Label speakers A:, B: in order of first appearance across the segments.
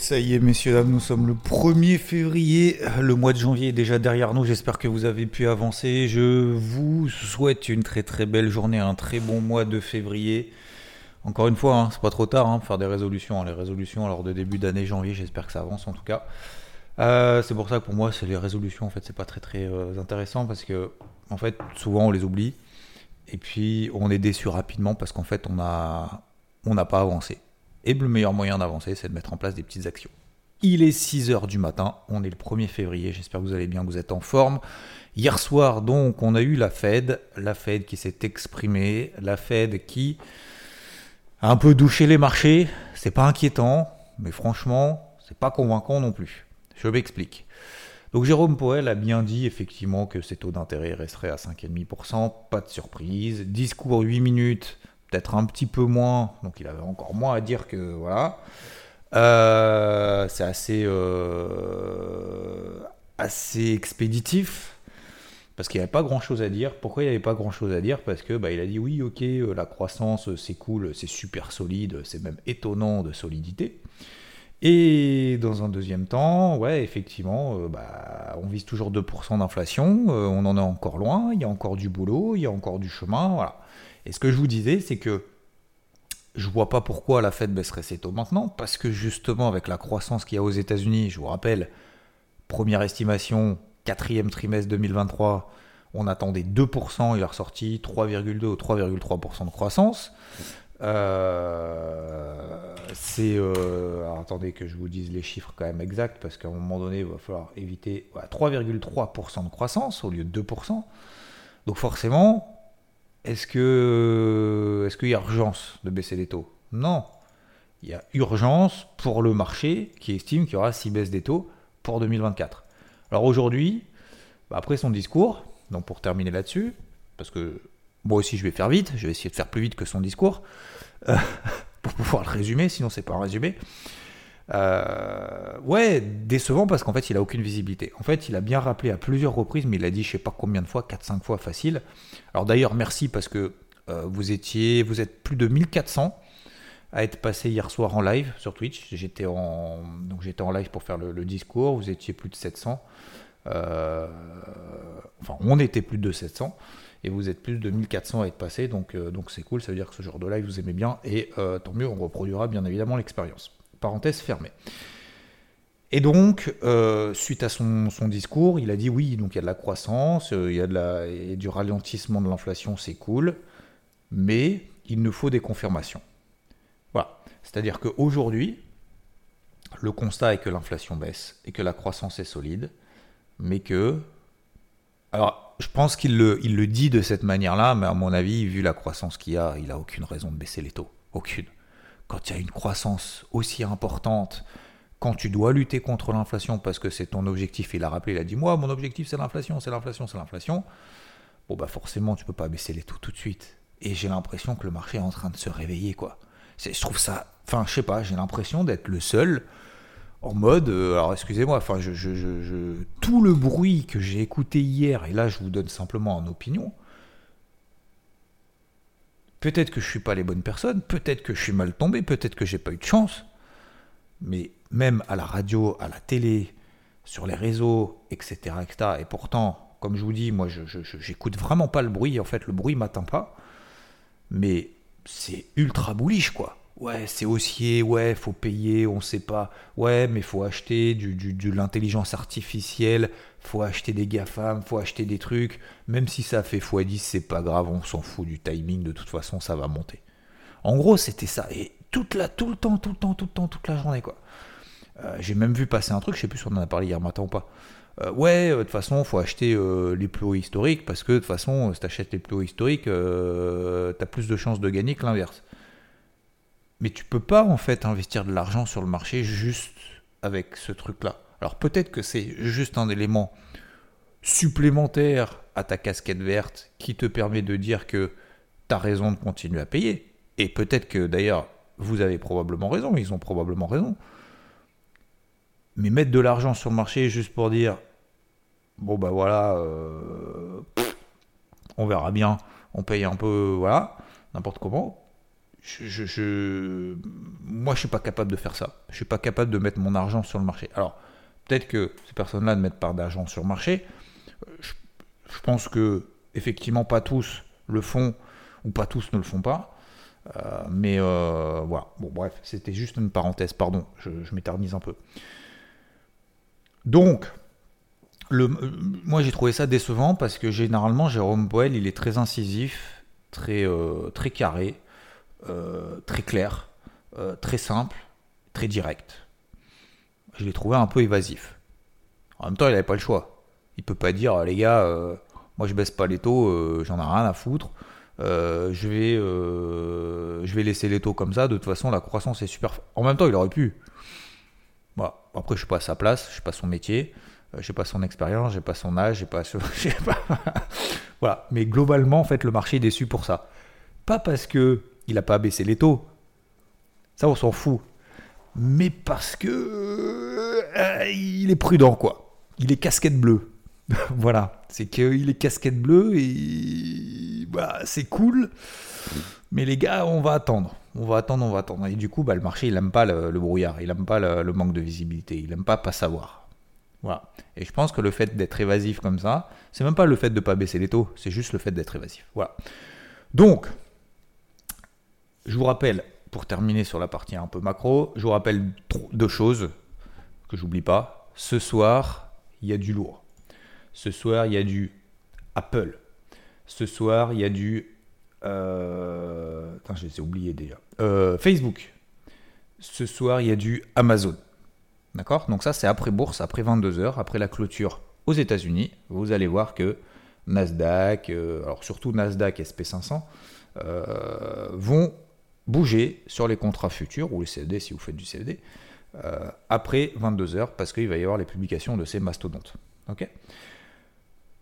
A: Ça y est, messieurs, dames, nous sommes le 1er février. Le mois de janvier est déjà derrière nous. J'espère que vous avez pu avancer. Je vous souhaite une très très belle journée, un très bon mois de février. Encore une fois, hein, c'est pas trop tard hein, pour faire des résolutions. Les résolutions alors de début d'année janvier, j'espère que ça avance en tout cas. Euh, c'est pour ça que pour moi, c'est les résolutions en fait, c'est pas très très euh, intéressant parce que en fait, souvent on les oublie et puis on est déçu rapidement parce qu'en fait, on a on n'a pas avancé. Et le meilleur moyen d'avancer, c'est de mettre en place des petites actions. Il est 6h du matin, on est le 1er février, j'espère que vous allez bien, que vous êtes en forme. Hier soir, donc, on a eu la Fed, la Fed qui s'est exprimée, la Fed qui a un peu douché les marchés, c'est pas inquiétant, mais franchement, c'est pas convaincant non plus. Je m'explique. Donc Jérôme Poel a bien dit effectivement que ses taux d'intérêt resteraient à 5,5%, pas de surprise. Discours 8 minutes, peut-être un petit peu moins, donc il avait encore moins à dire que voilà. Euh, c'est assez, euh, assez expéditif parce qu'il n'y avait pas grand chose à dire. Pourquoi il n'y avait pas grand chose à dire? Parce que bah, il a dit oui, ok, euh, la croissance c'est cool, c'est super solide, c'est même étonnant de solidité. Et dans un deuxième temps, ouais, effectivement, bah, on vise toujours 2% d'inflation, on en est encore loin, il y a encore du boulot, il y a encore du chemin, voilà. Et ce que je vous disais, c'est que je vois pas pourquoi la Fed baisserait ses taux maintenant, parce que justement, avec la croissance qu'il y a aux États-Unis, je vous rappelle, première estimation, quatrième trimestre 2023, on attendait 2%, il est ressorti 3,2 ou 3,3% de croissance. Euh, c'est. Euh, alors attendez que je vous dise les chiffres quand même exacts, parce qu'à un moment donné, il va falloir éviter 3,3% de croissance au lieu de 2%. Donc forcément, est-ce que est-ce qu'il y a urgence de baisser les taux? Non. Il y a urgence pour le marché qui estime qu'il y aura 6 baisses des taux pour 2024. Alors aujourd'hui, bah, après son discours, donc pour terminer là-dessus, parce que moi aussi je vais faire vite, je vais essayer de faire plus vite que son discours, euh, pour pouvoir le résumer, sinon c'est pas un résumé. Euh, ouais, décevant parce qu'en fait il a aucune visibilité. En fait, il a bien rappelé à plusieurs reprises, mais il a dit je sais pas combien de fois, 4-5 fois facile. Alors d'ailleurs, merci parce que euh, vous étiez, vous êtes plus de 1400 à être passé hier soir en live sur Twitch. J'étais en, live pour faire le, discours. Vous étiez plus de 700. Euh, enfin, on était plus de 700 et vous êtes plus de 1400 à être passé, donc c'est cool, ça veut dire que ce genre de live vous aimez bien, et tant mieux, on reproduira bien évidemment l'expérience. Parenthèse fermée. Et donc, euh, suite à son, discours, il a dit oui, donc il y a de la croissance, il y a du ralentissement de l'inflation, c'est cool, mais il nous faut des confirmations. Voilà. C'est-à-dire qu'aujourd'hui, le constat est que l'inflation baisse et que la croissance est solide, mais que... Alors, je pense qu'il le, le dit de cette manière-là, mais à mon avis, vu la croissance qu'il a, il a aucune raison de baisser les taux. Aucune. Quand il y a une croissance aussi importante, quand tu dois lutter contre l'inflation parce que c'est ton objectif, il a rappelé, il a dit Moi, mon objectif, c'est l'inflation, c'est l'inflation, c'est l'inflation. Bon, bah forcément, tu peux pas baisser les taux tout de suite. Et j'ai l'impression que le marché est en train de se réveiller, quoi. Je trouve ça. Enfin, je sais pas, j'ai l'impression d'être le seul en mode, euh, alors excusez-moi, enfin, je, tout le bruit que j'ai écouté hier, et là je vous donne simplement en opinion, peut-être que je suis pas les bonnes personnes, peut-être que je suis mal tombé, peut-être que j'ai pas eu de chance, mais même à la radio, à la télé, sur les réseaux, etc., etc., et pourtant, comme je vous dis, moi je j'écoute vraiment pas le bruit, en fait le bruit m'atteint pas, mais c'est ultra bullish quoi ouais, c'est haussier, ouais, faut payer, on sait pas. Ouais, mais faut acheter du, de l'intelligence artificielle, faut acheter des GAFAM, faut acheter des trucs. Même si ça fait x10, c'est pas grave, on s'en fout du timing, de toute façon, ça va monter. En gros, c'était ça. Et toute la, tout le temps, tout le temps, tout le temps, toute la journée, quoi. Euh, j'ai même vu passer un truc, je sais plus si on en a parlé hier matin ou pas. Euh, ouais, euh, de toute façon, faut acheter les plus hauts historiques parce que de toute façon, si tu achètes les plus hauts historiques, tu as plus de chances de gagner que l'inverse. Mais tu peux pas en fait investir de l'argent sur le marché juste avec ce truc-là. Alors peut-être que c'est juste un élément supplémentaire à ta casquette verte qui te permet de dire que tu as raison de continuer à payer. Et peut-être que d'ailleurs, vous avez probablement raison, ils ont probablement raison. Mais mettre de l'argent sur le marché juste pour dire, bon ben voilà, euh, on verra bien, on paye un peu, voilà, n'importe comment. Je, je, moi, je suis pas capable de faire ça. Je suis pas capable de mettre mon argent sur le marché. Alors, peut-être que ces personnes-là ne mettent pas d'argent sur le marché. Je, pense que effectivement, pas tous le font ou pas tous ne le font pas. Euh, mais euh, voilà. Bon, bref, c'était juste une parenthèse. Pardon, je, m'éternise un peu. Donc, le, moi j'ai trouvé ça décevant parce que généralement Jérôme Boel il est très incisif, très, euh, très carré, euh, très clair, euh, très simple, très direct. Je l'ai trouvé un peu évasif. En même temps il n'avait pas le choix. Il peut pas dire les gars, moi je baisse pas les taux, j'en ai rien à foutre. je, vais, je vais laisser les taux comme ça, de toute façon la croissance est super. En même temps il aurait pu. Voilà. Après je suis pas à sa place, je suis pas son métier. Euh, j'ai pas son expérience, j'ai pas son âge, j'ai pas, voilà. Mais globalement, en fait, le marché est déçu pour ça. Pas parce que il a pas baissé les taux, ça on s'en fout, mais parce que euh, il est prudent quoi. Il est casquette bleue. voilà, c'est qu'il est casquette bleue et bah, c'est cool. Mais les gars, on va attendre. On va attendre, on va attendre. Et du coup, bah, le marché, il aime pas le, brouillard, il aime pas le, manque de visibilité, il aime pas pas savoir. Voilà. Et je pense que le fait d'être évasif comme ça, c'est même pas le fait de ne pas baisser les taux, c'est juste le fait d'être évasif. Voilà. Donc, je vous rappelle, pour terminer sur la partie un peu macro, je vous rappelle deux choses que j'oublie pas. Ce soir, il y a du lourd. Ce soir, il y a du Apple. Ce soir, il y a du. Euh... Déjà. Euh, Facebook. Ce soir, il y a du Amazon. D'accord? Donc ça, c'est après bourse, après 22 heures, après la clôture aux États-Unis. Vous allez voir que Nasdaq, euh, alors surtout Nasdaq et SP500, euh, vont bouger sur les contrats futurs ou les CFD si vous faites du CFD euh, après 22 heures parce qu'il va y avoir les publications de ces mastodontes.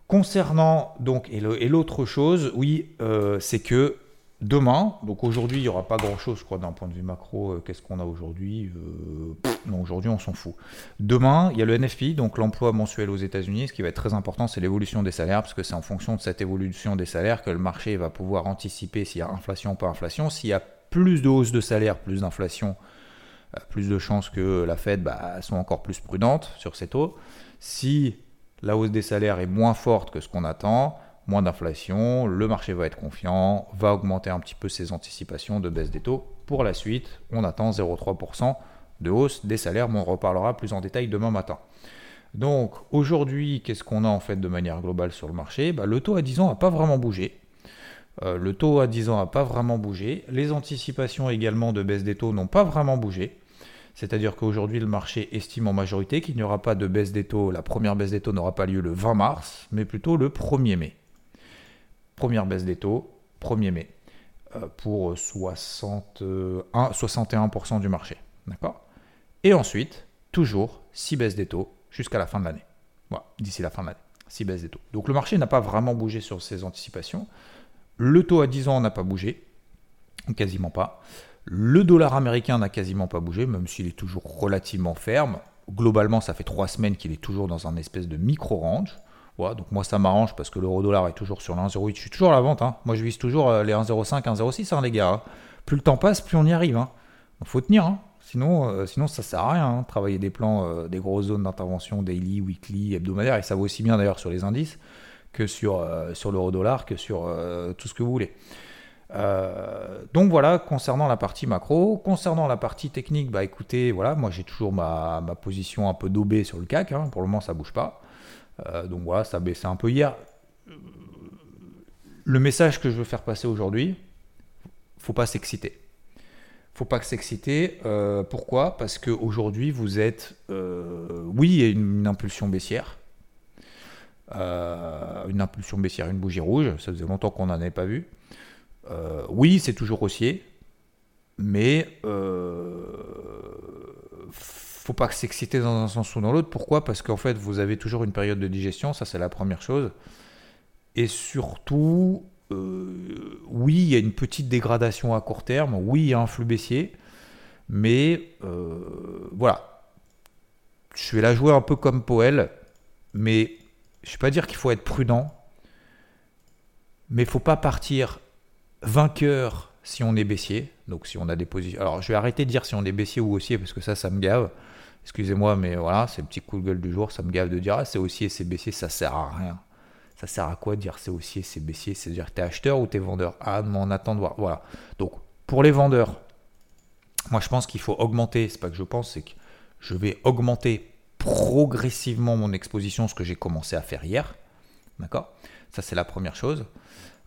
A: Concernant donc et l'autre chose, oui, c'est que Demain, donc aujourd'hui, il n'y aura pas grand-chose, je crois, d'un point de vue macro. Euh, qu'est-ce qu'on a aujourd'hui euh, Non, aujourd'hui, on s'en fout. Demain, il y a le NFP, donc l'emploi mensuel aux États-Unis. Ce qui va être très important, c'est l'évolution des salaires, parce que c'est en fonction de cette évolution des salaires que le marché va pouvoir anticiper s'il y a inflation ou pas inflation. S'il y a plus de hausse de salaire, plus d'inflation, euh, plus de chances que la Fed bah, soit encore plus prudente sur ces taux. Si la hausse des salaires est moins forte que ce qu'on attend, moins d'inflation, le marché va être confiant, va augmenter un petit peu ses anticipations de baisse des taux. Pour la suite, on attend 0,3% de hausse des salaires, mais on reparlera plus en détail demain matin. Donc aujourd'hui, qu'est-ce qu'on a en fait de manière globale sur le marché? Bah, Le taux à 10 ans n'a pas vraiment bougé. Euh, le taux à 10 ans n'a pas vraiment bougé. Les anticipations également de baisse des taux n'ont pas vraiment bougé. C'est-à-dire qu'aujourd'hui, le marché estime en majorité qu'il n'y aura pas de baisse des taux. La première baisse des taux n'aura pas lieu le 20 mars, mais plutôt le 1er mai. Première baisse des taux, 1er mai, euh, pour 61% du marché. Et ensuite, toujours 6 baisses des taux jusqu'à la fin de l'année. Voilà, d'ici la fin de l'année. 6 baisses des taux. Donc le marché n'a pas vraiment bougé sur ses anticipations. Le taux à 10 ans n'a pas bougé, quasiment pas. Le dollar américain n'a quasiment pas bougé, même s'il est toujours relativement ferme. Globalement, ça fait 3 semaines qu'il est toujours dans un espèce de micro-range donc moi ça m'arrange parce que l'euro dollar est toujours sur le 1,08. Je suis toujours à la vente. Hein. Moi je vise toujours euh, les 1,05, 1,06 hein, les gars. Hein. Plus le temps passe, plus on y arrive. Il faut tenir. Sinon, euh, sinon ça sert à rien. Travailler des plans, euh, des grosses zones d'intervention daily, weekly, hebdomadaire. Et ça vaut aussi bien d'ailleurs sur les indices que sur, sur l'euro dollar, que sur tout ce que vous voulez. donc voilà, concernant la partie macro, concernant la partie technique, bah écoutez, voilà, moi j'ai toujours ma, ma, position un peu daubée sur le CAC, pour le moment ça bouge pas. Euh, donc voilà, ça a baissé un peu hier. Le message que je veux faire passer aujourd'hui, faut pas s'exciter. Faut pas s'exciter. Euh, pourquoi? Parce qu'aujourd'hui, vous êtes. Euh, oui, il y a une, impulsion baissière. Une impulsion baissière, une bougie rouge. Ça faisait longtemps qu'on n'en avait pas vu. oui, c'est toujours haussier. mais euh, faut pas s'exciter dans un sens ou dans l'autre. Pourquoi? Parce qu'en fait, vous avez toujours une période de digestion, ça c'est la première chose. Et surtout, euh, oui, il y a une petite dégradation à court terme, oui, il y a un flux baissier, mais euh, voilà. Je vais la jouer un peu comme Poel, mais je ne vais pas dire qu'il faut être prudent, mais il faut pas partir vainqueur si on est baissier. Donc si on a des positions. Alors je vais arrêter de dire si on est baissier ou haussier parce que ça, ça me gave. Excusez-moi, mais voilà, c'est le petit coup de gueule du jour. Ça me gave de dire ah, c'est haussier, c'est baissier, ça sert à rien. Ça sert à quoi de dire c'est haussier, c'est baissier? C'est-à-dire que tu es acheteur ou tu es vendeur? Ah, mais on attend de voir. Voilà. Donc pour les vendeurs, moi je pense qu'il faut augmenter. C'est pas que je pense, c'est que je vais augmenter progressivement mon exposition, ce que j'ai commencé à faire hier. D'accord? Ça, c'est la première chose.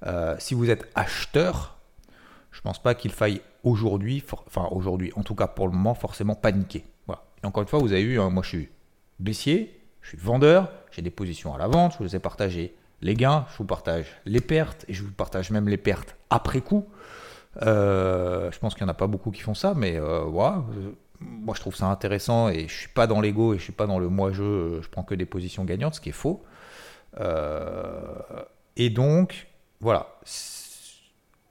A: Euh, si vous êtes acheteur, je ne pense pas qu'il faille aujourd'hui, enfin aujourd'hui, en tout cas pour le moment, forcément paniquer. Voilà. Et encore une fois, vous avez vu, hein, moi je suis baissier, je suis vendeur, j'ai des positions à la vente, je vous ai partagé les gains, je vous partage les pertes, et je vous partage même les pertes après coup. Euh, je pense qu'il n'y en a pas beaucoup qui font ça, mais euh, voilà, moi je trouve ça intéressant et je suis pas dans l'ego et je suis pas dans le moi-je, je prends que des positions gagnantes, ce qui est faux. et donc, voilà.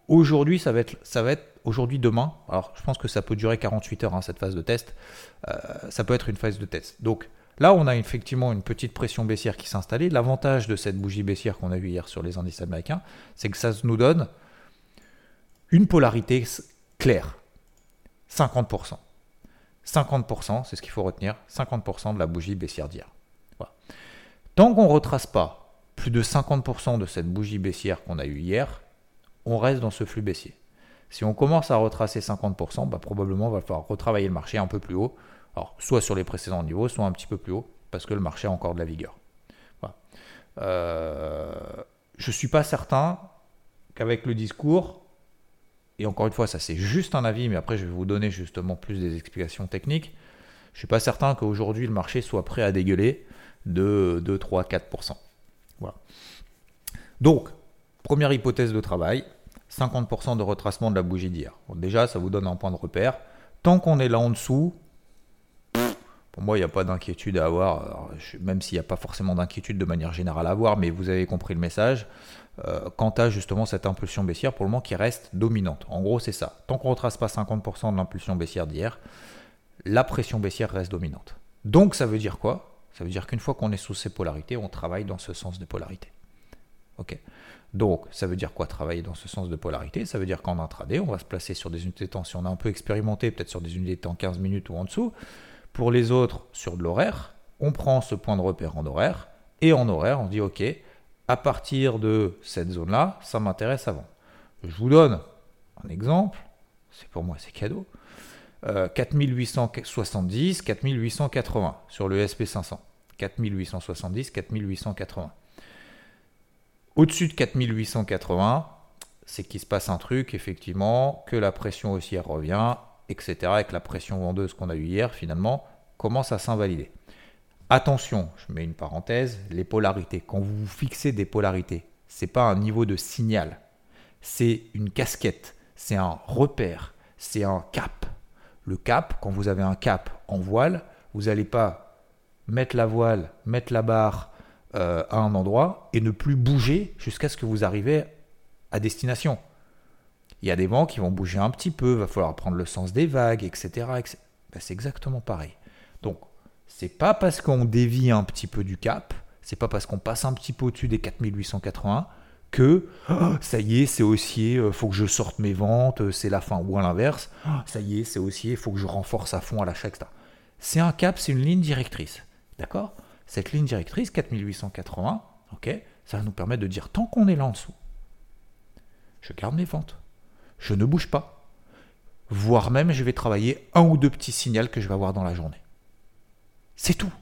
A: Aujourd'hui, ça va être, ça va être aujourd'hui, demain. Alors, je pense que ça peut durer 48 heures, hein, cette phase de test. Euh, ça peut être une phase de test. Donc, là, on a effectivement une petite pression baissière qui s'est installée. L'avantage de cette bougie baissière qu'on a vue hier sur les indices américains, c'est que ça nous donne une polarité claire. 50%. 50%, c'est ce qu'il faut retenir. 50% de la bougie baissière d'hier. Tant qu'on ne retrace pas plus de 50% de cette bougie baissière qu'on a eue hier, on reste dans ce flux baissier. Si on commence à retracer 50%, bah probablement il va falloir retravailler le marché un peu plus haut. Soit sur les précédents niveaux, soit un petit peu plus haut, parce que le marché a encore de la vigueur. Euh, je ne suis pas certain qu'avec le discours, et encore une fois, ça c'est juste un avis, mais après je vais vous donner justement plus des explications techniques. Je ne suis pas certain qu'aujourd'hui le marché soit prêt à dégueuler de 2, 3, 4%. Voilà. Donc, première hypothèse de travail, 50% de retracement de la bougie d'hier. déjà, ça vous donne un point de repère. Tant qu'on est là en dessous, moi, il n'y a pas d'inquiétude à avoir, même s'il n'y a pas forcément d'inquiétude de manière générale à avoir, mais vous avez compris le message. Euh, quant à justement cette impulsion baissière, pour le moment, qui reste dominante. En gros, c'est ça. Tant qu'on ne retrace pas 50% de l'impulsion baissière d'hier, la pression baissière reste dominante. Donc, ça veut dire quoi? Ça veut dire qu'une fois qu'on est sous ces polarités, on travaille dans ce sens de polarité. Ok? Donc, ça veut dire quoi travailler dans ce sens de polarité? Ça veut dire qu'en intraday, on va se placer sur des unités de temps. Si on a un peu expérimenté, peut-être sur des unités de temps 15 minutes ou en dessous. Pour les autres, sur de l'horaire, on prend ce point de repère en horaire. Et en horaire, on dit OK, à partir de cette zone-là, ça m'intéresse avant. Je vous donne un exemple. C'est pour moi, c'est cadeau. 4870, euh, 4880 sur le SP500. 4870, 4880. Au-dessus de 4880, c'est qu'il se passe un truc, effectivement, que la pression haussière revient, etc. Et que la pression vendeuse qu'on a eue hier, finalement, commence à s'invalider. Attention, je mets une parenthèse, les polarités. Quand vous fixez des polarités, c'est pas un niveau de signal, c'est une casquette, c'est un repère, c'est un cap. Le cap, quand vous avez un cap en voile, vous n'allez pas mettre la voile, mettre la barre euh, à un endroit et ne plus bouger jusqu'à ce que vous arrivez à destination. Il y a des vents qui vont bouger un petit peu, va falloir prendre le sens des vagues, etc. Ben, c'est exactement pareil. Donc, c'est pas parce qu'on dévie un petit peu du cap, c'est pas parce qu'on passe un petit peu au-dessus des 4880 que oh, ça y est, c'est haussier, euh, faut que je sorte mes ventes, euh, c'est la fin. Ou à l'inverse, oh, ça y est, c'est haussier, faut que je renforce à fond à l'achat, etc. C'est un cap, c'est une ligne directrice. D'accord? Cette ligne directrice, 4880, ok, ça va nous permettre de dire tant qu'on est là en dessous, je garde mes ventes, je ne bouge pas, voire même je vais travailler un ou deux petits signaux que je vais avoir dans la journée. C'est tout.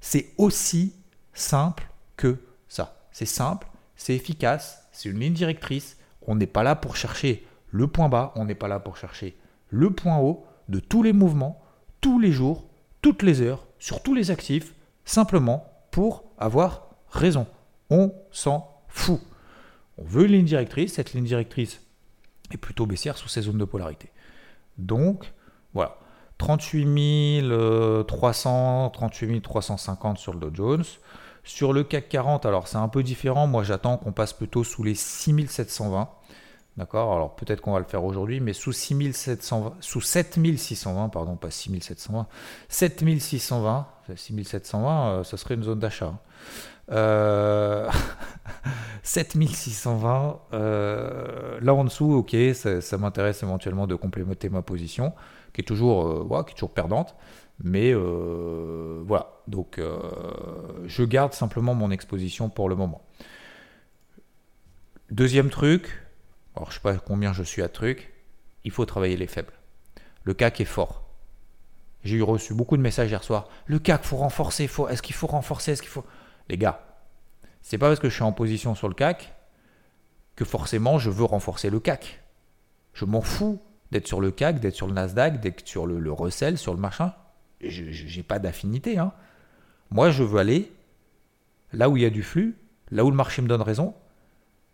A: C'est aussi simple que ça. C'est simple, c'est efficace, c'est une ligne directrice. On n'est pas là pour chercher le point bas, on n'est pas là pour chercher le point haut de tous les mouvements, tous les jours, toutes les heures, sur tous les actifs, simplement pour avoir raison. On s'en fout. On veut une ligne directrice, cette ligne directrice plutôt baissière sous ces zones de polarité. Donc, voilà. 38 300, 38 350 sur le Dow Jones. Sur le CAC 40, alors c'est un peu différent. Moi, j'attends qu'on passe plutôt sous les 6720. D'accord? Alors peut-être qu'on va le faire aujourd'hui, mais sous 6720, sous 7620, pardon, pas 6720, 7620, 6720, ça serait une zone d'achat. Hein. Euh, 7620, euh, là en dessous, ok, ça, m'intéresse éventuellement de complémenter ma position, qui est toujours, euh, qui est toujours perdante. Mais euh, voilà, donc je garde simplement mon exposition pour le moment. Deuxième truc, alors je sais pas combien je suis à truc, il faut travailler les faibles. Le CAC est fort. J'ai eu reçu beaucoup de messages hier soir. Le CAC, faut renforcer. Faut... Est-ce qu'il faut renforcer Est-ce qu'il Les gars, c'est pas parce que je suis en position sur le CAC que forcément je veux renforcer le CAC. Je m'en fous d'être sur le CAC, d'être sur le Nasdaq, d'être sur le, le Russell, sur le machin. Je n'ai pas d'affinité. Hein. Moi, je veux aller là où il y a du flux, là où le marché me donne raison,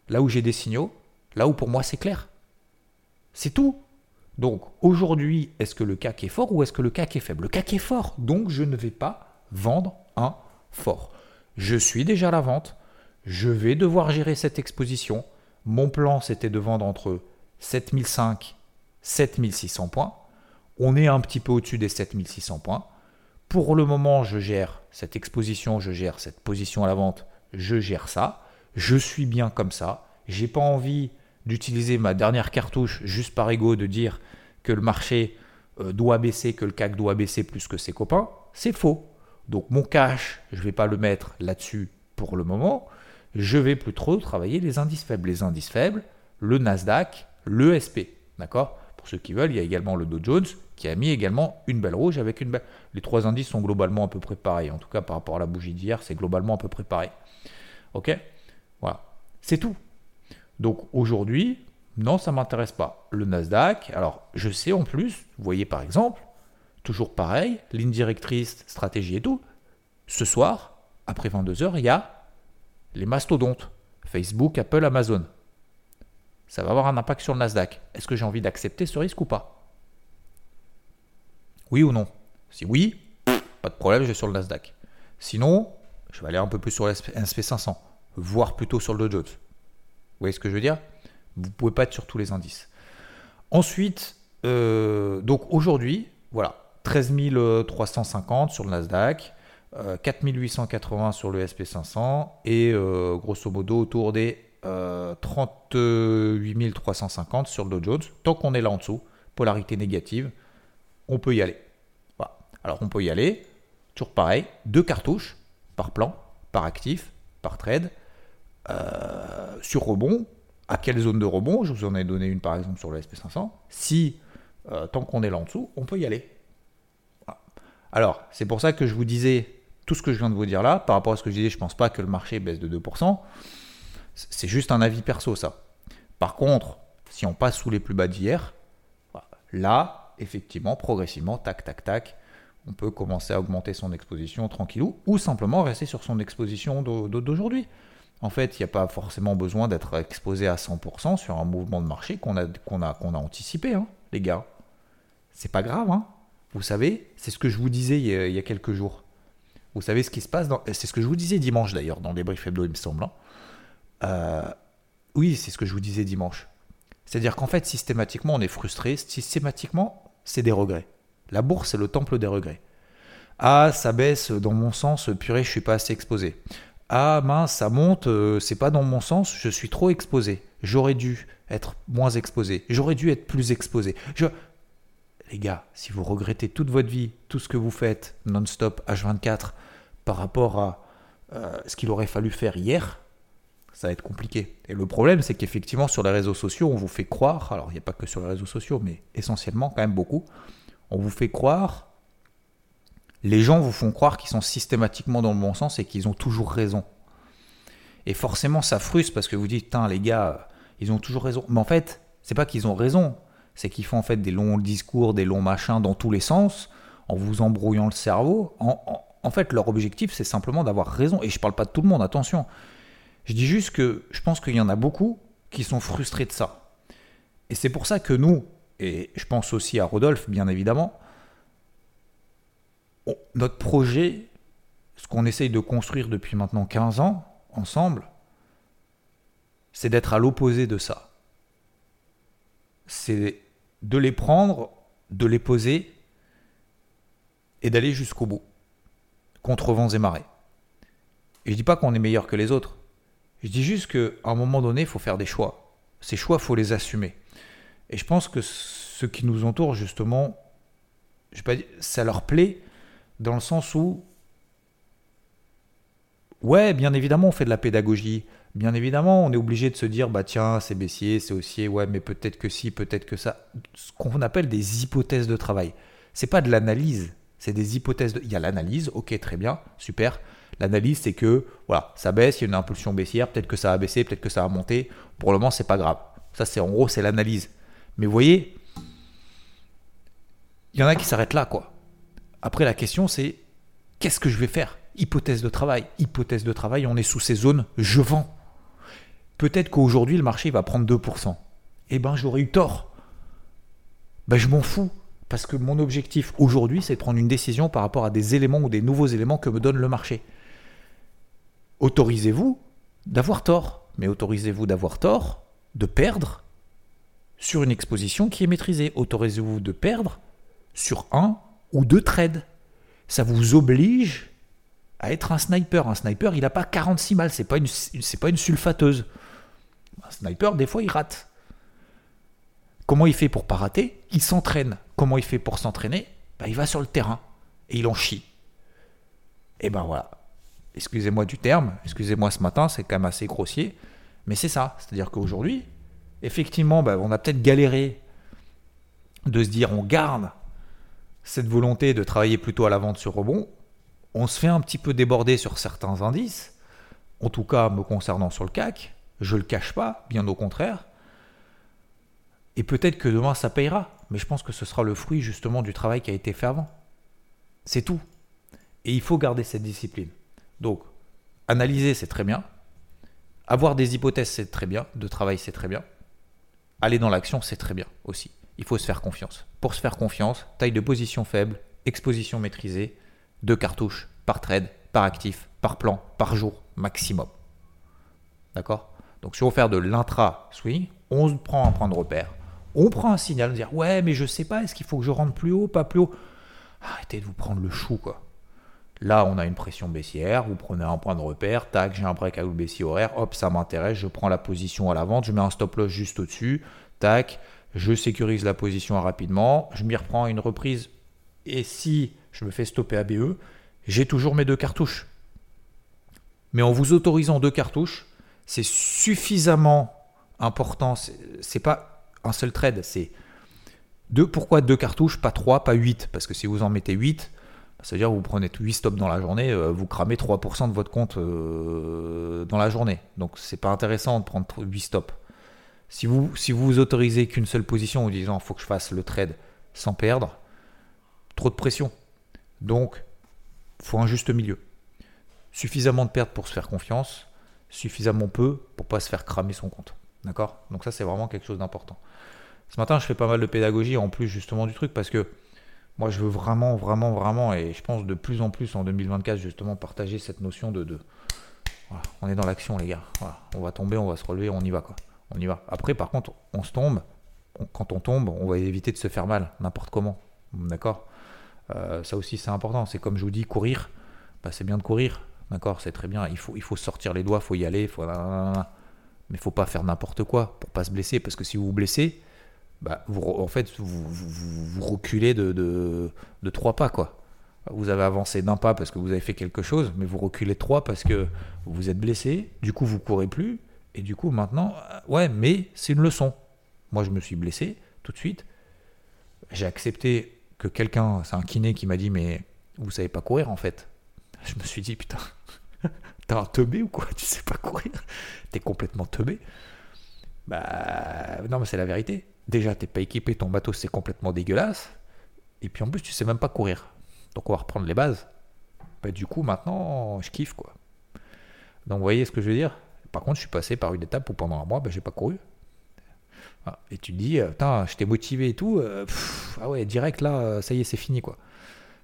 A: là où j'ai des signaux, là où pour moi c'est clair. C'est tout. Donc aujourd'hui, est-ce que le CAC est fort ou est-ce que le CAC est faible? Le CAC est fort, donc je ne vais pas vendre un fort. Je suis déjà à la vente, je vais devoir gérer cette exposition. Mon plan, c'était de vendre entre 7005 7600 points. On est un petit peu au-dessus des 7600 points. Pour le moment, je gère cette exposition, je gère cette position à la vente, je gère ça. Je suis bien comme ça. J'ai pas envie d'utiliser ma dernière cartouche juste par ego de dire que le marché euh, doit baisser, que le CAC doit baisser plus que ses copains. C'est faux. Donc mon cash, je ne vais pas le mettre là-dessus pour le moment je vais plus trop travailler les indices faibles. Les indices faibles, le Nasdaq, le SP. D'accord? Pour ceux qui veulent, il y a également le Dow Jones qui a mis également une belle rouge avec une belle. Les trois indices sont globalement à peu près pareils. En tout cas, par rapport à la bougie d'hier, c'est globalement à peu près pareil. Ok? Voilà. C'est tout. Donc aujourd'hui, non, ça ne m'intéresse pas. Le Nasdaq, alors je sais en plus, vous voyez par exemple, toujours pareil, ligne directrice, stratégie et tout. Ce soir, après 22h, il y a les mastodontes, Facebook, Apple, Amazon, ça va avoir un impact sur le Nasdaq. Est-ce que j'ai envie d'accepter ce risque ou pas? Oui ou non? Si oui, pas de problème, je vais sur le Nasdaq. Sinon, je vais aller un peu plus sur le SP500, voire plutôt sur le Dow Jones. Vous voyez ce que je veux dire? Vous ne pouvez pas être sur tous les indices. Ensuite, euh, donc aujourd'hui, voilà, 13 350 sur le Nasdaq, 4880 euh, sur le SP500 et euh, grosso modo autour des 38 euh, 350 sur le Dow Jones. Tant qu'on est là en dessous, polarité négative, on peut y aller. Alors on peut y aller, toujours pareil, deux cartouches par plan, par actif, par trade, sur rebond. À quelle zone de rebond? Je vous en ai donné une par exemple sur le SP500. Si, tant qu'on est là en dessous, on peut y aller. Alors, c'est pour ça que je vous disais tout ce que je viens de vous dire là, par rapport à ce que je disais, je ne pense pas que le marché baisse de 2%. C'est juste un avis perso, ça. Par contre, si on passe sous les plus bas d'hier, là, effectivement, progressivement, tac, tac, tac, on peut commencer à augmenter son exposition tranquillou ou simplement rester sur son exposition d'aujourd'hui. En fait, il n'y a pas forcément besoin d'être exposé à 100% sur un mouvement de marché qu'on a, a, qu'on a anticipé, hein, les gars. C'est pas grave, hein. Vous savez, c'est ce que je vous disais il y a quelques jours. Vous savez ce qui se passe dans... C'est ce que je vous disais dimanche d'ailleurs, dans les briefs hebdo, il me semble. Hein. Euh, oui, c'est ce que je vous disais dimanche. C'est-à-dire qu'en fait, systématiquement, on est frustré. Systématiquement, c'est des regrets. La bourse, c'est le temple des regrets. Ah, ça baisse dans mon sens, purée, je suis pas assez exposé. Ah mince, ça monte, euh, c'est pas dans mon sens, je suis trop exposé. J'aurais dû être moins exposé. J'aurais dû être plus exposé. Je les gars, si vous regrettez toute votre vie, tout ce que vous faites non-stop H24 par rapport à euh, ce qu'il aurait fallu faire hier, ça va être compliqué. Et le problème, c'est qu'effectivement, sur les réseaux sociaux, on vous fait croire, alors il n'y a pas que sur les réseaux sociaux, mais essentiellement, quand même beaucoup, on vous fait croire, les gens vous font croire qu'ils sont systématiquement dans le bon sens et qu'ils ont toujours raison. Et forcément, ça frustre parce que vous dites, les gars, ils ont toujours raison. Mais en fait, c'est pas qu'ils ont raison, c'est qu'ils font en fait des longs discours, des longs machins dans tous les sens, en vous embrouillant le cerveau. En, fait, leur objectif, c'est simplement d'avoir raison. Et je ne parle pas de tout le monde, attention. Je dis juste que je pense qu'il y en a beaucoup qui sont frustrés de ça. Et c'est pour ça que nous, et je pense aussi à Rodolphe, bien évidemment, notre projet, ce qu'on essaye de construire depuis maintenant 15 ans, ensemble, c'est d'être à l'opposé de ça. C'est de les prendre, de les poser et d'aller jusqu'au bout, contre vents et marées. Et je dis pas qu'on est meilleur que les autres. Je dis juste qu'à un moment donné, il faut faire des choix. Ces choix, faut les assumer. Et je pense que ceux qui nous entourent, justement, ça leur plaît dans le sens où, ouais, bien évidemment, on fait de la pédagogie. Bien évidemment, on est obligé de se dire, bah tiens, c'est baissier, c'est haussier, ouais, mais peut-être que si, peut-être que ça. Ce qu'on appelle des hypothèses de travail. C'est pas de l'analyse, c'est des hypothèses. De... Il y a l'analyse, ok, très bien, super. L'analyse, c'est que voilà, ça baisse, il y a une impulsion baissière, peut-être que ça a baissé, peut-être que ça a monté. Pour le moment, c'est pas grave. Ça, c'est en gros, c'est l'analyse. Mais vous voyez, il y en a qui s'arrêtent là, quoi. Après, la question, c'est qu'est-ce que je vais faire? Hypothèse de travail. Hypothèse de travail, on est sous ces zones, je vends. Peut-être qu'aujourd'hui, le marché va prendre 2%. Eh ben, j'aurais eu tort. Ben, je m'en fous. Parce que mon objectif aujourd'hui, c'est de prendre une décision par rapport à des éléments ou des nouveaux éléments que me donne le marché. Autorisez-vous d'avoir tort, mais autorisez-vous d'avoir tort, de perdre sur une exposition qui est maîtrisée. Autorisez-vous de perdre sur un ou deux trades. Ça vous oblige à être un sniper. Un sniper, il n'a pas 46 balles, c'est pas pas une sulfateuse. Un sniper, des fois, il rate. Comment il fait pour pas rater? Il s'entraîne. Comment il fait pour s'entraîner? Bah, Il va sur le terrain et il en chie. Et ben voilà. Excusez-moi du terme, excusez-moi ce matin, c'est quand même assez grossier, mais c'est ça. C'est-à-dire qu'aujourd'hui, effectivement, bah, on a peut-être galéré de se dire on garde cette volonté de travailler plutôt à la vente sur rebond. On se fait un petit peu déborder sur certains indices, en tout cas me concernant sur le CAC. Je le cache pas, bien au contraire. Et peut-être que demain ça payera, mais je pense que ce sera le fruit justement du travail qui a été fait avant. C'est tout. Et il faut garder cette discipline. Donc, analyser, c'est très bien. Avoir des hypothèses, c'est très bien. De travail, c'est très bien. Aller dans l'action, c'est très bien aussi. Il faut se faire confiance. Pour se faire confiance, taille de position faible, exposition maîtrisée, deux cartouches par trade, par actif, par plan, par jour maximum. D'accord? Donc si on veut faire de l'intra-swing, on prend un point de repère, on prend un signal, on dire ouais mais je sais pas, est-ce qu'il faut que je rentre plus haut, pas plus haut? Arrêtez de vous prendre le chou quoi. Là, on a une pression baissière, vous prenez un point de repère, tac, j'ai un break à baissier horaire, hop, ça m'intéresse, je prends la position à la vente, je mets un stop loss juste au-dessus, tac, je sécurise la position rapidement, je m'y reprends une reprise, et si je me fais stopper à BE, j'ai toujours mes deux cartouches. Mais en vous autorisant deux cartouches, c'est suffisamment important, c'est pas un seul trade, c'est deux, pourquoi deux cartouches, pas trois, pas huit? Parce que si vous en mettez huit, c'est-à-dire vous prenez 8 stops dans la journée, euh, vous cramez 3% de votre compte euh, dans la journée. Donc c'est pas intéressant de prendre 8 stops. Si vous si vous, autorisez qu'une seule position en vous disant faut que je fasse le trade sans perdre, trop de pression. Donc faut un juste milieu. Suffisamment de pertes pour se faire confiance, suffisamment peu pour pas se faire cramer son compte. D'accord? Donc ça c'est vraiment quelque chose d'important. Ce matin je fais pas mal de pédagogie en plus justement du truc parce que moi, je veux vraiment, vraiment, vraiment, et je pense de plus en plus en 2024, justement, partager cette notion de. on est dans l'action, les gars. on va tomber, on va se relever, on y va, quoi. On y va. Après, par contre, on se tombe. quand on tombe, on va éviter de se faire mal, n'importe comment. D'accord? Euh, Ça aussi, c'est important. C'est comme je vous dis, courir, bah, c'est bien de courir. D'accord C'est très bien. Il faut, il faut sortir les doigts, il faut y aller. Faut... Mais il faut pas faire n'importe quoi pour pas se blesser. Parce que si vous vous blessez, bah, vous, en fait, vous, vous, reculez de, de, de, trois pas, quoi. Vous avez avancé d'un pas parce que vous avez fait quelque chose, mais vous reculez trois parce que vous êtes blessé, du coup vous courez plus, et du coup maintenant, euh, ouais, mais c'est une leçon. Moi je me suis blessé tout de suite, j'ai accepté que quelqu'un, c'est un kiné qui m'a dit, mais vous savez pas courir en fait. Je me suis dit, putain, t'as un teubé ou quoi? Tu sais pas courir T'es complètement teubé. Bah non, mais c'est la vérité. Déjà, t'es pas équipé, ton bateau c'est complètement dégueulasse. Et puis en plus, tu sais même pas courir. Donc on va reprendre les bases. Bah, du coup, maintenant, je kiffe quoi. Donc vous voyez ce que je veux dire? Par contre, je suis passé par une étape où pendant un mois, bah, j'ai pas couru. Ah, et tu te dis, putain, je t'ai motivé et tout, ah ouais, direct là, ça y est, c'est fini quoi.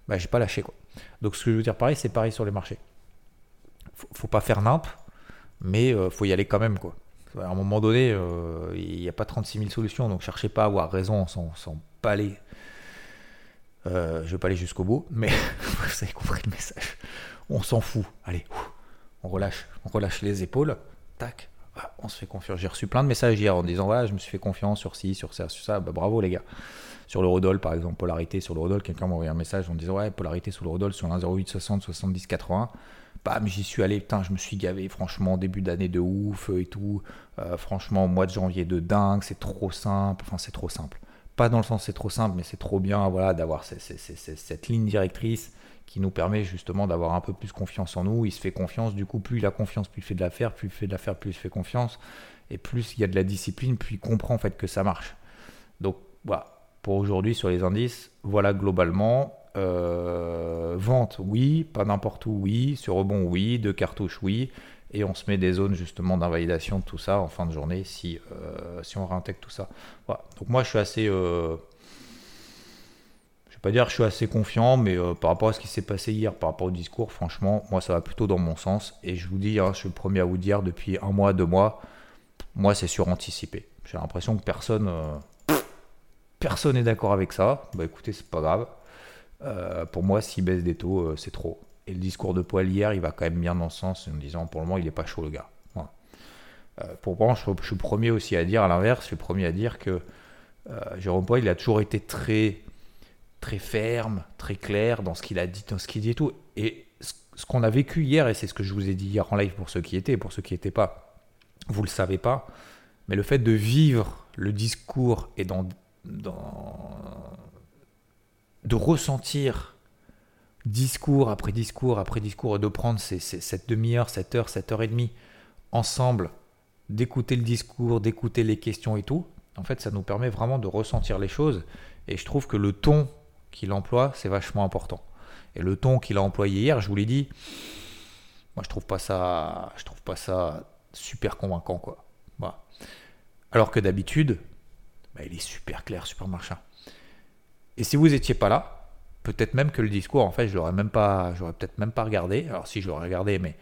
A: Bah, j'ai pas lâché quoi. Donc ce que je veux dire pareil, c'est pareil sur les marchés. Faut, pas faire nimp, mais faut y aller quand même quoi. À un moment donné, il n'y a pas 36 000 solutions, donc cherchez pas à avoir raison sans, sans pas aller. je vais pas aller jusqu'au bout, mais vous avez compris le message. On s'en fout. Allez, on relâche, on relâche les épaules. Tac, ah, on se fait confiance. J'ai reçu plein de messages hier en disant voilà, je me suis fait confiance sur ci, sur ça, sur ça. Bah, bravo les gars. Sur le Rodol, par exemple, polarité sur le Rodol, quelqu'un m'a envoyé un message en disant ouais, polarité sur le Rodol sur 1,08 60 70 80. Bam, j'y suis allé, putain, je me suis gavé, franchement, début d'année de ouf et tout. Euh, franchement, mois de janvier de dingue, c'est trop simple. Enfin, c'est trop simple. Pas dans le sens c'est trop simple, mais c'est trop bien voilà, d'avoir cette ligne directrice qui nous permet justement d'avoir un peu plus confiance en nous. Il se fait confiance, du coup, plus il a confiance, plus il fait de l'affaire, plus il fait de l'affaire, plus il fait confiance, et plus il y a de la discipline, plus il comprend en fait que ça marche. Donc voilà, pour aujourd'hui sur les indices, voilà globalement. Euh, vente, oui, pas n'importe où, oui, sur rebond, oui, deux cartouches, oui, et on se met des zones justement d'invalidation de tout ça en fin de journée si, euh, si on réintègre tout ça. Donc moi je suis assez... Euh, pas dire que je suis assez confiant, mais euh, par rapport à ce qui s'est passé hier, par rapport au discours, franchement, moi ça va plutôt dans mon sens. Et je vous dis, hein, je suis le premier à vous dire depuis un mois, deux mois, moi c'est suranticipé. J'ai l'impression que personne, personne n'est d'accord avec ça. Bah écoutez, c'est pas grave. Euh, pour moi, s'il baisse des taux, c'est trop. Et le discours de Poil hier, il va quand même bien dans ce sens, en disant pour le moment, il n'est pas chaud le gars. pour moi, je, je, suis le premier aussi à dire à l'inverse, je suis le premier à dire que Jérôme Poil, il a toujours été très très ferme, très clair dans ce qu'il a dit, dans ce qu'il dit et tout. Et ce qu'on a vécu hier, et c'est ce que je vous ai dit hier en live pour ceux qui étaient, pour ceux qui n'étaient pas, vous le savez pas, mais le fait de vivre le discours et dans de ressentir discours après discours après discours de prendre ces, cette demi-heure, cette heure, cette heure et demie ensemble, d'écouter le discours, d'écouter les questions et tout, en fait, ça nous permet vraiment de ressentir les choses. Et je trouve que le ton qu'il emploie, c'est vachement important. Et le ton qu'il a employé hier, je vous l'ai dit, moi je trouve pas ça, je trouve pas ça super convaincant quoi. Alors que d'habitude, bah, il est super clair, super machin. Et si vous étiez pas là, peut-être même que le discours, en fait, je l'aurais même pas, j'aurais peut-être même pas regardé. Alors si je l'aurais regardé, mais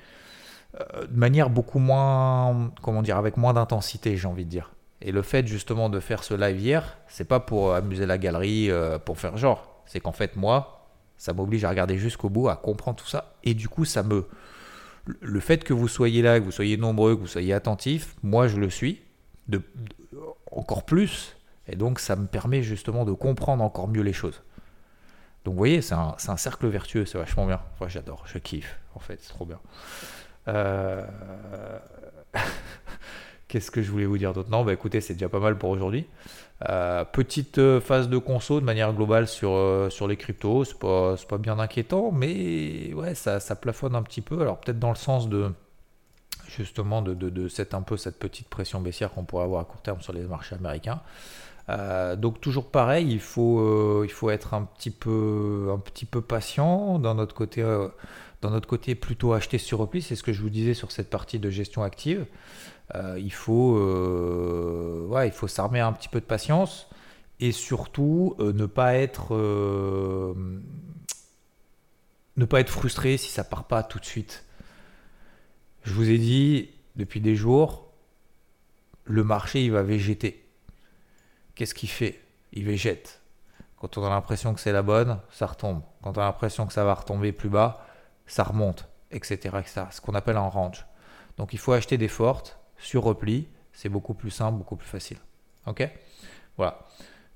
A: euh, de manière beaucoup moins, comment dire, avec moins d'intensité, j'ai envie de dire. Et le fait justement de faire ce live hier, c'est pas pour amuser la galerie, euh, pour faire genre c'est qu'en fait, moi, ça m'oblige à regarder jusqu'au bout, à comprendre tout ça. Et du coup, ça me. Le fait que vous soyez là, que vous soyez nombreux, que vous soyez attentifs, moi, je le suis, de, encore plus. Et donc, ça me permet justement de comprendre encore mieux les choses. Donc, vous voyez, c'est un, cercle vertueux, c'est vachement bien. Moi, j'adore, je kiffe, en fait, c'est trop bien. Euh... Qu'est-ce que je voulais vous dire d'autre? Non, bah écoutez, c'est déjà pas mal pour aujourd'hui. Euh, petite euh, phase de conso de manière globale sur, sur les cryptos, c'est pas, pas bien inquiétant, mais ouais, ça, ça plafonne un petit peu. Alors peut-être dans le sens de justement de, de, cette un peu cette petite pression baissière qu'on pourrait avoir à court terme sur les marchés américains. Donc toujours pareil, il faut, il faut être un petit peu, un petit peu patient. D'un autre côté, d'un autre côté, plutôt acheter sur repli. C'est ce que je vous disais sur cette partie de gestion active. Euh, il faut, euh, il faut s'armer un petit peu de patience et surtout euh, ne pas être ne pas être frustré si ça part pas tout de suite. Je vous ai dit depuis des jours, le marché il va végéter. Qu'est-ce qu'il fait? Il végète. Quand on a l'impression que c'est la bonne, ça retombe. Quand on a l'impression que ça va retomber plus bas, ça remonte, etc. etc. Ce qu'on appelle un range. Donc il faut acheter des fortes sur repli, c'est beaucoup plus simple, beaucoup plus facile. Ok? Voilà.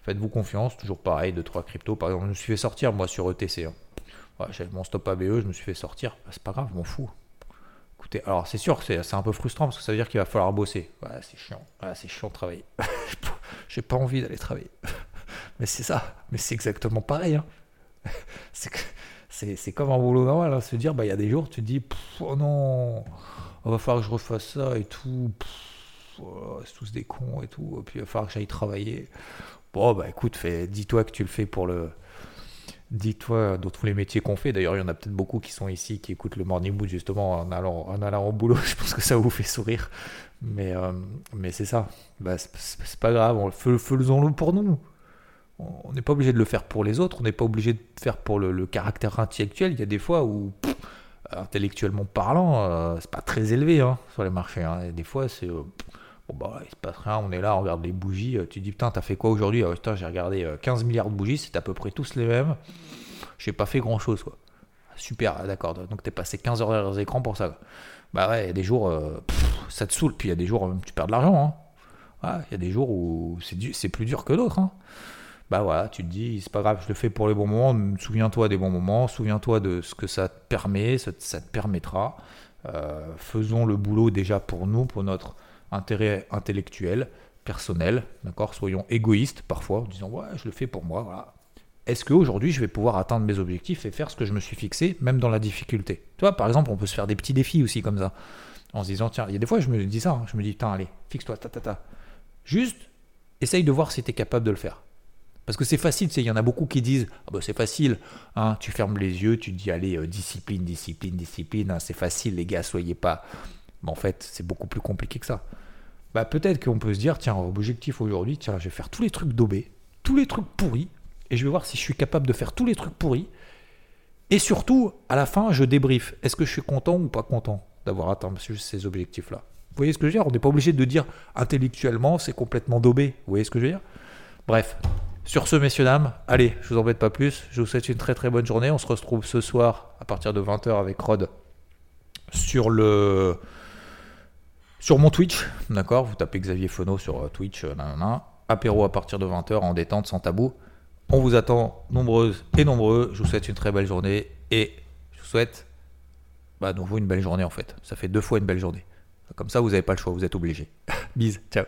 A: Faites-vous confiance, toujours pareil, de trois cryptos. Par exemple, je me suis fait sortir moi sur ETC. Hein. J'avais mon stop ABE, je me suis fait sortir. Bah, c'est pas grave, je m'en fous. Écoutez, alors c'est sûr c'est un peu frustrant parce que ça veut dire qu'il va falloir bosser. c'est chiant. c'est chiant de travailler. J'ai pas envie d'aller travailler. Mais c'est ça. Mais c'est exactement pareil. Hein. C'est comme un boulot normal. Hein. Se dire, bah, il y a des jours, tu te dis, oh non, il va falloir que je refasse ça et tout. Oh, c'est tous des cons et tout. Et puis il va falloir que j'aille travailler. Bon, bah écoute, dis-toi que tu le fais pour le. dis-toi, dans tous les métiers qu'on fait, d'ailleurs, il y en a peut-être beaucoup qui sont ici, qui écoutent le Morning Mood justement en allant, en allant au boulot. Je pense que ça vous fait sourire. Mais, euh, mais c'est ça. Bah, c'est pas grave, faisons-le pour nous. On n'est pas obligé de le faire pour les autres, on n'est pas obligé de faire pour le, caractère intellectuel. Il y a des fois où, intellectuellement parlant, euh, c'est pas très élevé hein, sur les marchés. Hein. Des fois, c'est. Euh, bon, bah, il se passe rien, on est là, on regarde les bougies. Tu dis, putain, t'as fait quoi aujourd'hui? Ah, j'ai regardé 15 milliards de bougies, c'est à peu près tous les mêmes. J'ai pas fait grand chose, quoi. Super, d'accord. Donc t'es passé 15 heures derrière les écrans pour ça. Bah ouais, il y a des jours, euh, ça te saoule. Puis il y a des jours, où tu perds de l'argent. Hein. Il y a des jours où c'est plus dur que d'autres. Hein. Bah voilà, tu te dis, c'est pas grave, je le fais pour les bons moments. Souviens-toi des bons moments, souviens-toi de ce que ça te permet, ça, te permettra. Euh, faisons le boulot déjà pour nous, pour notre intérêt intellectuel, personnel, d'accord Soyons égoïstes parfois, en disant, ouais, je le fais pour moi, est-ce qu'aujourd'hui je vais pouvoir atteindre mes objectifs et faire ce que je me suis fixé, même dans la difficulté? Tu vois, par exemple, on peut se faire des petits défis aussi comme ça, en se disant, tiens, il y a des fois je me dis ça, hein, je me dis, tiens, allez, fixe-toi, ta, ta, ta. Juste, essaye de voir si tu es capable de le faire. Parce que c'est facile, il y en a beaucoup qui disent, ah bah c'est facile, hein, tu fermes les yeux, tu te dis, allez, euh, discipline, discipline, discipline, hein, c'est facile les gars, soyez pas... Mais en fait, c'est beaucoup plus compliqué que ça. Bah peut-être qu'on peut se dire, tiens, objectif aujourd'hui, tiens, je vais faire tous les trucs daubés, tous les trucs pourris, et je vais voir si je suis capable de faire tous les trucs pourris. Et surtout, à la fin, je débrief. Est-ce que je suis content ou pas content d'avoir atteint ces objectifs-là? Vous voyez ce que je veux dire? On n'est pas obligé de dire intellectuellement, c'est complètement daubé. Vous voyez ce que je veux dire? Bref, sur ce, messieurs, dames, allez, je vous embête pas plus. Je vous souhaite une très très bonne journée. On se retrouve ce soir à partir de 20h avec Rod sur le. Sur mon Twitch, d'accord? Vous tapez Xavier Fono sur euh, Twitch, euh, nanana. apéro à partir de 20h en détente, sans tabou. On vous attend nombreuses et nombreux. Je vous souhaite une très belle journée et je vous souhaite bah, donc vous une belle journée en fait. Ça fait deux fois une belle journée. Comme ça, vous n'avez pas le choix, vous êtes obligé. Bise, ciao.